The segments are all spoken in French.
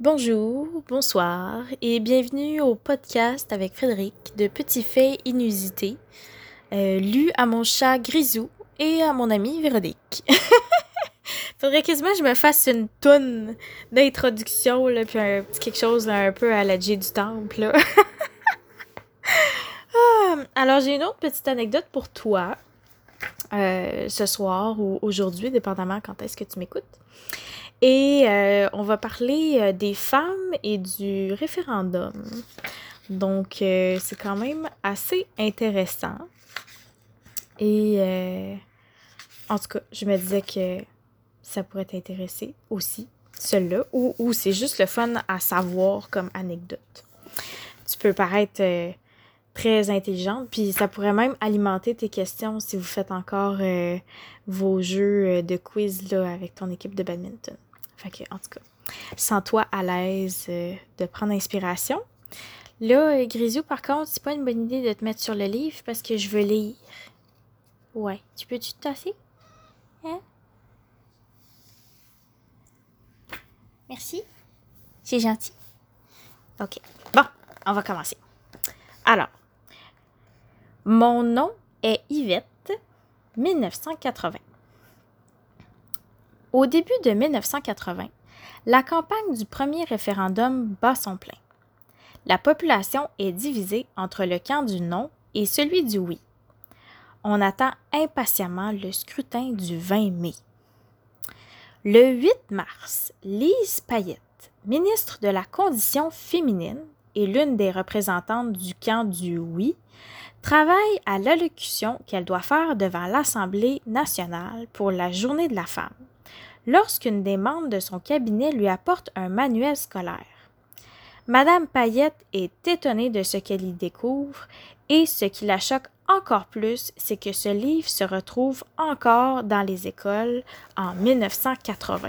Bonjour, bonsoir et bienvenue au podcast avec Frédéric de Petits Faits Inusités, euh, lu à mon chat Grisou et à mon ami Véronique. Faudrait quasiment que je me fasse une tonne d'introduction, là, puis quelque chose là, un peu à la du Temple. Ah, alors, j'ai une autre petite anecdote pour toi euh, ce soir ou aujourd'hui, dépendamment quand est-ce que tu m'écoutes. Et euh, on va parler euh, des femmes et du référendum. Donc, euh, c'est quand même assez intéressant. Et en tout cas, je me disais que ça pourrait t'intéresser aussi, celui-là, ou, c'est juste le fun à savoir comme anecdote. Tu peux paraître très intelligente, puis ça pourrait même alimenter tes questions si vous faites encore vos jeux de quiz là, avec ton équipe de badminton. Fait en tout cas, sens-toi à l'aise euh, de prendre inspiration. Là, euh, Grisou, par contre, c'est pas une bonne idée de te mettre sur le livre parce que je veux lire. Ouais. Tu peux-tu te tasser? Hein? Merci. C'est gentil. OK. Bon, on va commencer. Alors, mon nom est Yvette, 1980. Au début de 1980, la campagne du premier référendum bat son plein. La population est divisée entre le camp du non et celui du oui. On attend impatiemment le scrutin du 20 mai. Le 8 mars, Lise Payette, ministre de la Condition féminine et l'une des représentantes du camp du oui, travaille à l'allocution qu'elle doit faire devant l'Assemblée nationale pour la Journée de la femme, lorsqu'une des membres de son cabinet lui apporte un manuel scolaire. Madame Payette est étonnée de ce qu'elle y découvre et ce qui la choque encore plus, c'est que ce livre se retrouve encore dans les écoles en 1980.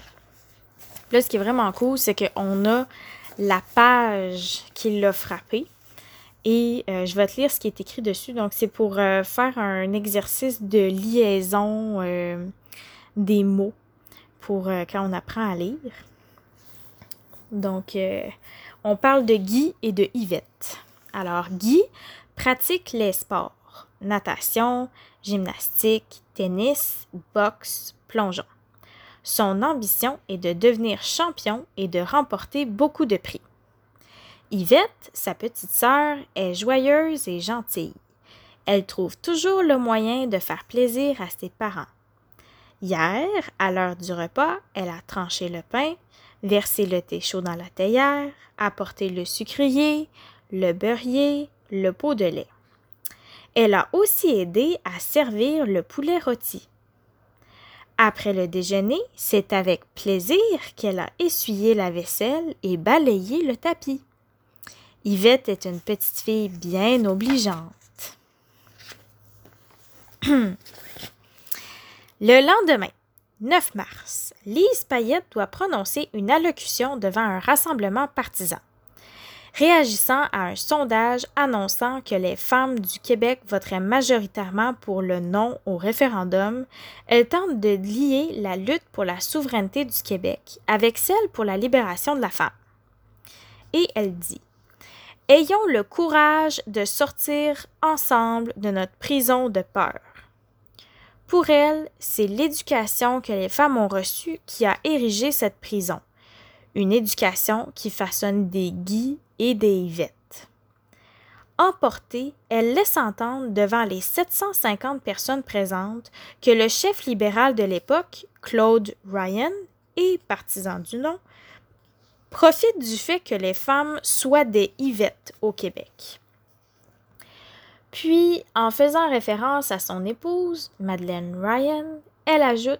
Là, ce qui est vraiment cool, c'est qu'on a la page qui l'a frappé. Et euh, je vais te lire ce qui est écrit dessus. Donc, c'est pour euh, faire un exercice de liaison euh, des mots pour euh, quand on apprend à lire. Donc, euh, on parle de Guy et de Yvette. Alors, Guy pratique les sports natation, gymnastique, tennis, boxe, plongeon. Son ambition est de devenir champion et de remporter beaucoup de prix. Yvette, sa petite sœur, est joyeuse et gentille. Elle trouve toujours le moyen de faire plaisir à ses parents. Hier, à l'heure du repas, elle a tranché le pain, versé le thé chaud dans la théière, apporté le sucrier, le beurrier, le pot de lait. Elle a aussi aidé à servir le poulet rôti. Après le déjeuner, c'est avec plaisir qu'elle a essuyé la vaisselle et balayé le tapis. Yvette est une petite fille bien obligeante. Le lendemain, 9 mars, Lise Payette doit prononcer une allocution devant un rassemblement partisan. Réagissant à un sondage annonçant que les femmes du Québec voteraient majoritairement pour le non au référendum, elle tente de lier la lutte pour la souveraineté du Québec avec celle pour la libération de la femme. Et elle dit Ayons le courage de sortir ensemble de notre prison de peur. Pour elle, c'est l'éducation que les femmes ont reçue qui a érigé cette prison. Une éducation qui façonne des Guy et des Yvette. Emportée, elle laisse entendre devant les 750 personnes présentes que le chef libéral de l'époque, Claude Ryan, et partisan du nom, profite du fait que les femmes soient des Yvette au Québec. Puis, en faisant référence à son épouse, Madeleine Ryan, elle ajoute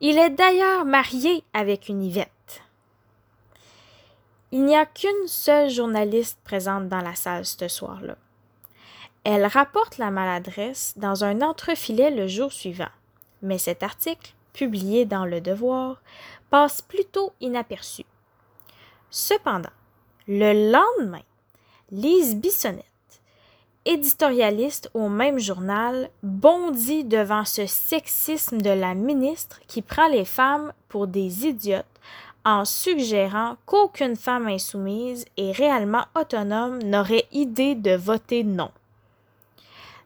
Il est d'ailleurs marié avec une Yvette. Il n'y a qu'une seule journaliste présente dans la salle ce soir-là. Elle rapporte la maladresse dans un entrefilet le jour suivant, mais cet article, publié dans Le Devoir, passe plutôt inaperçu. Cependant, le lendemain, Lise Bissonnette, éditorialiste au même journal, bondit devant ce sexisme de la ministre qui prend les femmes pour des idiotes en suggérant qu'aucune femme insoumise et réellement autonome n'aurait idée de voter non.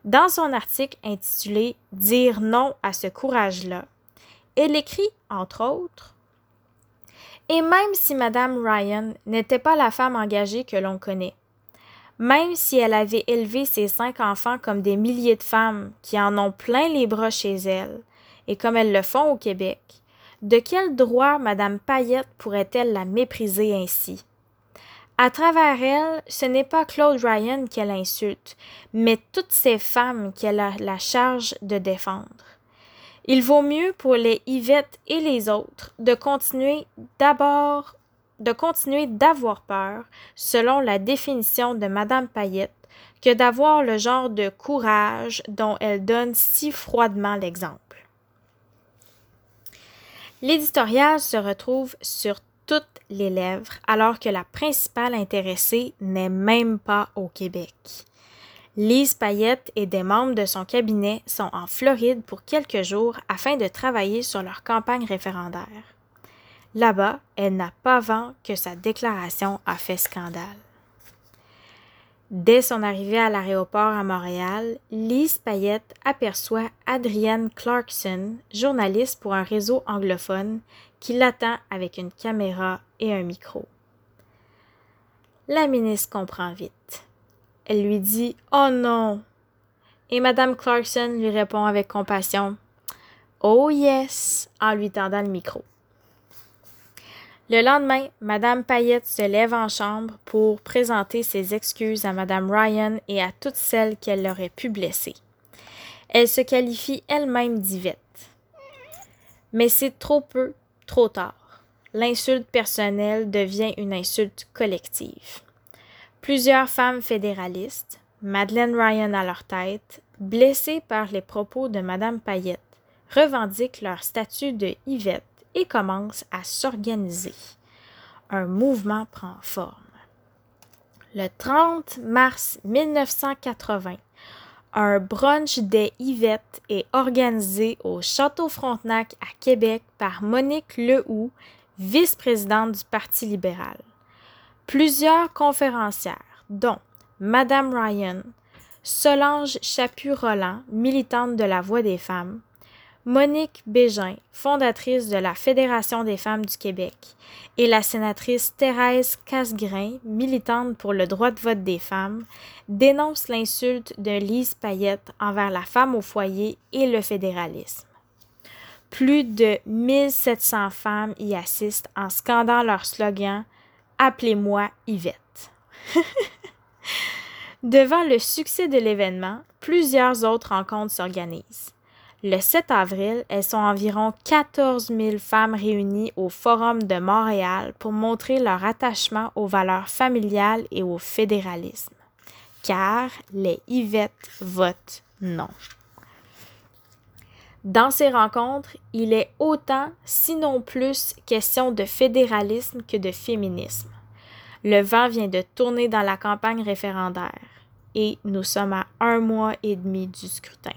Dans son article intitulé Dire non à ce courage-là, elle écrit, entre autres, Et même si Madame Ryan n'était pas la femme engagée que l'on connaît, même si elle avait élevé ses cinq enfants comme des milliers de femmes qui en ont plein les bras chez elle, et comme elles le font au Québec, de quel droit Madame Payette pourrait-elle la mépriser ainsi? À travers elle, ce n'est pas Claude Ryan qu'elle insulte, mais toutes ces femmes qu'elle a la charge de défendre. Il vaut mieux pour les Yvette et les autres de continuer d'abord de continuer d'avoir peur, selon la définition de Madame Payette, que d'avoir le genre de courage dont elle donne si froidement l'exemple. L'éditorial se retrouve sur toutes les lèvres, alors que la principale intéressée n'est même pas au Québec. Lise Payette et des membres de son cabinet sont en Floride pour quelques jours afin de travailler sur leur campagne référendaire. Là-bas, elle n'a pas vent que sa déclaration a fait scandale. Dès son arrivée à l'aéroport à Montréal, Lise Payette aperçoit Adrienne Clarkson, journaliste pour un réseau anglophone, qui l'attend avec une caméra et un micro. La ministre comprend vite. Elle lui dit Oh non Et Madame Clarkson lui répond avec compassion Oh yes en lui tendant le micro. Le lendemain, Madame Payette se lève en chambre pour présenter ses excuses à Madame Ryan et à toutes celles qu'elle aurait pu blesser. Elle se qualifie elle-même d'Yvette. Mais c'est trop peu, trop tard. L'insulte personnelle devient une insulte collective. Plusieurs femmes fédéralistes, Madeleine Ryan à leur tête, blessées par les propos de Madame Payette, revendiquent leur statut de Yvette et commence à s'organiser. Un mouvement prend forme. Le 30 mars 1980, un brunch des Yvette est organisé au Château Frontenac à Québec par Monique Lehoux, vice-présidente du Parti libéral. Plusieurs conférencières, dont Madame Ryan, Solange Chaput-Roland, militante de la Voix des femmes, Monique Bégin, fondatrice de la Fédération des femmes du Québec, et la sénatrice Thérèse Casgrain, militante pour le droit de vote des femmes, dénoncent l'insulte de Lise Payette envers la femme au foyer et le fédéralisme. Plus de 1700 femmes y assistent en scandant leur slogan Appelez-moi Yvette. Devant le succès de l'événement, plusieurs autres rencontres s'organisent. Le 7 avril, elles sont environ 14 000 femmes réunies au Forum de Montréal pour montrer leur attachement aux valeurs familiales et au fédéralisme. Car les Yvettes votent non. Dans ces rencontres, il est autant, sinon plus, question de fédéralisme que de féminisme. Le vent vient de tourner dans la campagne référendaire et nous sommes à un mois et demi du scrutin.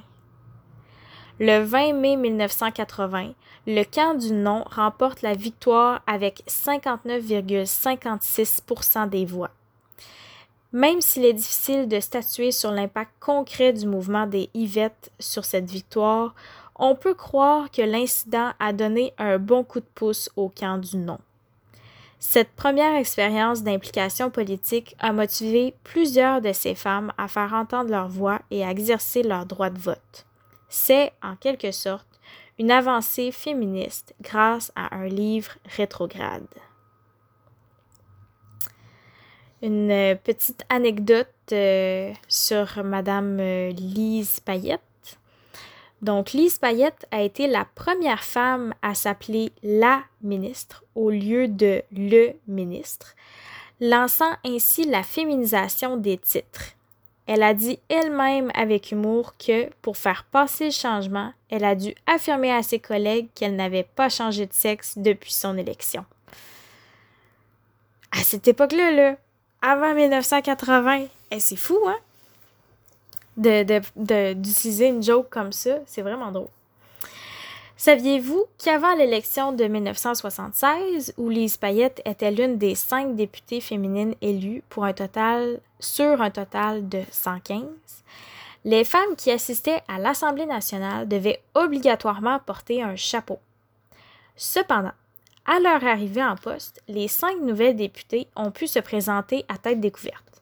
Le 20 mai 1980, le camp du non remporte la victoire avec 59,56% des voix. Même s'il est difficile de statuer sur l'impact concret du mouvement des Yvettes sur cette victoire, on peut croire que l'incident a donné un bon coup de pouce au camp du non. Cette première expérience d'implication politique a motivé plusieurs de ces femmes à faire entendre leur voix et à exercer leur droit de vote. C'est, en quelque sorte, une avancée féministe grâce à un livre rétrograde. Une petite anecdote euh, sur Madame euh, Lise Payette. Donc, Lise Payette a été la première femme à s'appeler la ministre au lieu de le ministre, lançant ainsi la féminisation des titres. Elle a dit elle-même avec humour que, pour faire passer le changement, elle a dû affirmer à ses collègues qu'elle n'avait pas changé de sexe depuis son élection. À cette époque-là, là, avant 1980, eh, c'est fou, hein? D'utiliser de, une joke comme ça, c'est vraiment drôle. Saviez-vous qu'avant l'élection de 1976, où Lise Payette était l'une des cinq députées féminines élues pour un total sur un total de 115, les femmes qui assistaient à l'Assemblée nationale devaient obligatoirement porter un chapeau. Cependant, à leur arrivée en poste, les cinq nouvelles députées ont pu se présenter à tête découverte.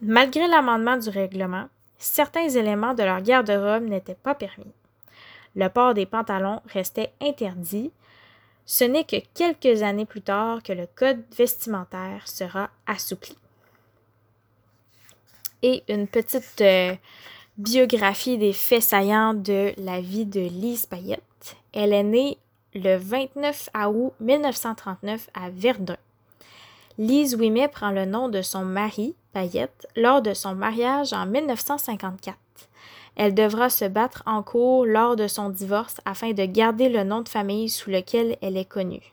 Malgré l'amendement du règlement, certains éléments de leur garde-robe n'étaient pas permis. Le port des pantalons restait interdit. Ce n'est que quelques années plus tard que le code vestimentaire sera assoupli. Et une petite euh, biographie des faits saillants de la vie de Lise Payette. Elle est née le 29 août 1939 à Verdun. Lise Ouimet prend le nom de son mari, Payette, lors de son mariage en 1954. Elle devra se battre en cours lors de son divorce afin de garder le nom de famille sous lequel elle est connue.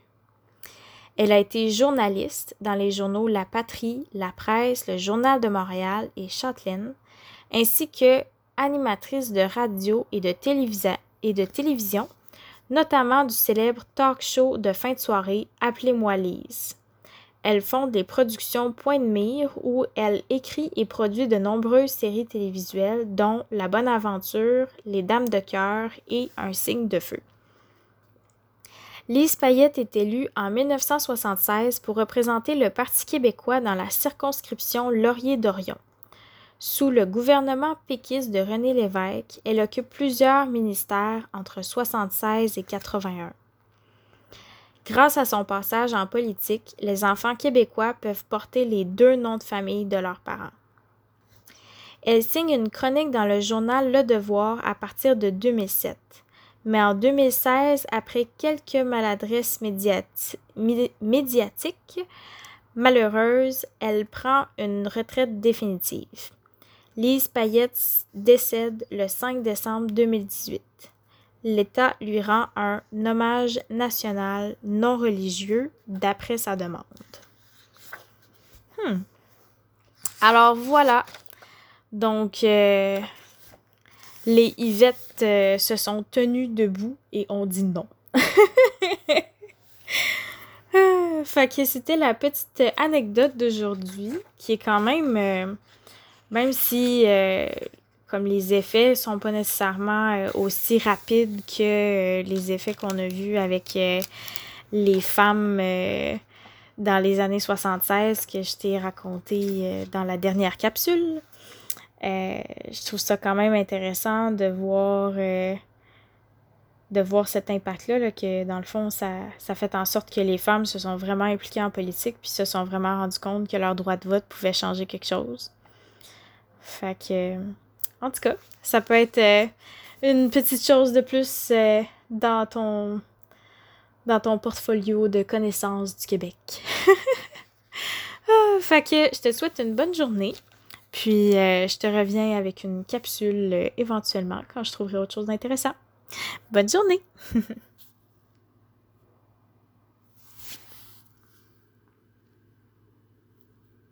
Elle a été journaliste dans les journaux La Patrie, La Presse, le Journal de Montréal et Châtelaine, ainsi que animatrice de radio et de, télévision notamment du célèbre talk show de fin de soirée Appelez-moi Lise. Elle fonde les productions Point de mire où elle écrit et produit de nombreuses séries télévisuelles dont La Bonne Aventure, Les Dames de cœur et Un signe de feu. Lise Payette est élue en 1976 pour représenter le Parti québécois dans la circonscription Laurier-Dorion. Sous le gouvernement péquiste de René Lévesque, elle occupe plusieurs ministères entre 76 et 81. Grâce à son passage en politique, les enfants québécois peuvent porter les deux noms de famille de leurs parents. Elle signe une chronique dans le journal Le Devoir à partir de 2007. Mais en 2016, après quelques maladresses médiatiques malheureuses, elle prend une retraite définitive. Lise Payette décède le 5 décembre 2018. L'État lui rend un hommage national non religieux d'après sa demande. Hmm. Alors voilà. Donc, euh, les Yvettes euh, se sont tenues debout et ont dit non. fait que c'était la petite anecdote d'aujourd'hui qui est quand même euh, même si, euh, comme les effets sont pas nécessairement aussi rapides que les effets qu'on a vus avec les femmes dans les années 76 que je t'ai raconté dans la dernière capsule. Je trouve ça quand même intéressant de voir de voir cet impact-là, que dans le fond, ça, ça fait en sorte que les femmes se sont vraiment impliquées en politique, puis se sont vraiment rendues compte que leur droit de vote pouvait changer quelque chose. Fait que, en tout cas, ça peut être euh, une petite chose de plus euh, dans ton dans ton portfolio de connaissances du Québec. ah, fait que je te souhaite une bonne journée. Puis euh, je te reviens avec une capsule éventuellement quand je trouverai autre chose d'intéressant. Bonne journée!